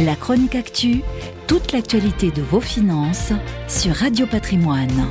La chronique actu, toute l'actualité de vos finances sur Radio Patrimoine.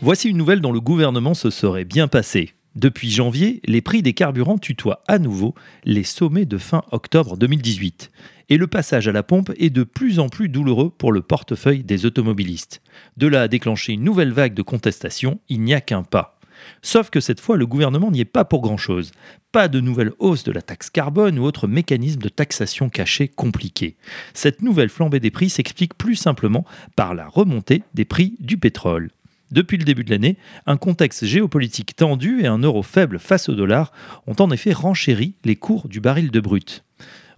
Voici une nouvelle dont le gouvernement se serait bien passé. Depuis janvier, les prix des carburants tutoient à nouveau les sommets de fin octobre 2018. Et le passage à la pompe est de plus en plus douloureux pour le portefeuille des automobilistes. De là à déclencher une nouvelle vague de contestation, il n'y a qu'un pas. Sauf que cette fois, le gouvernement n'y est pas pour grand-chose. Pas de nouvelle hausse de la taxe carbone ou autre mécanisme de taxation caché compliqué. Cette nouvelle flambée des prix s'explique plus simplement par la remontée des prix du pétrole. Depuis le début de l'année, un contexte géopolitique tendu et un euro faible face au dollar ont en effet renchéri les cours du baril de brut.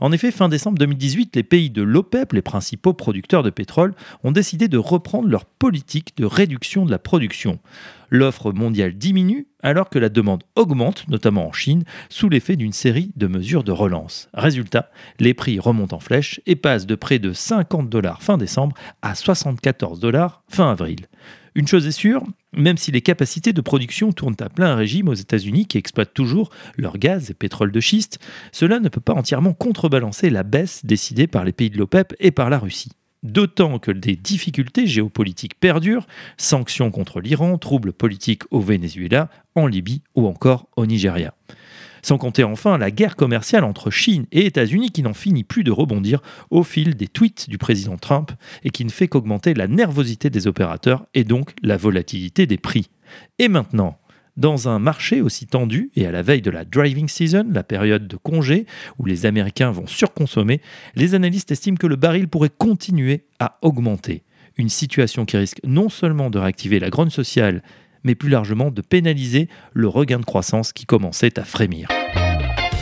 En effet, fin décembre 2018, les pays de l'OPEP, les principaux producteurs de pétrole, ont décidé de reprendre leur politique de réduction de la production. L'offre mondiale diminue alors que la demande augmente, notamment en Chine, sous l'effet d'une série de mesures de relance. Résultat, les prix remontent en flèche et passent de près de 50 dollars fin décembre à 74 dollars fin avril. Une chose est sûre, même si les capacités de production tournent à plein régime aux États-Unis qui exploitent toujours leur gaz et pétrole de schiste, cela ne peut pas entièrement contrebalancer la baisse décidée par les pays de l'OPEP et par la Russie. D'autant que des difficultés géopolitiques perdurent, sanctions contre l'Iran, troubles politiques au Venezuela, en Libye ou encore au Nigeria. Sans compter enfin la guerre commerciale entre Chine et États-Unis qui n'en finit plus de rebondir au fil des tweets du président Trump et qui ne fait qu'augmenter la nervosité des opérateurs et donc la volatilité des prix. Et maintenant, dans un marché aussi tendu et à la veille de la driving season, la période de congé où les Américains vont surconsommer, les analystes estiment que le baril pourrait continuer à augmenter. Une situation qui risque non seulement de réactiver la grogne sociale mais plus largement de pénaliser le regain de croissance qui commençait à frémir.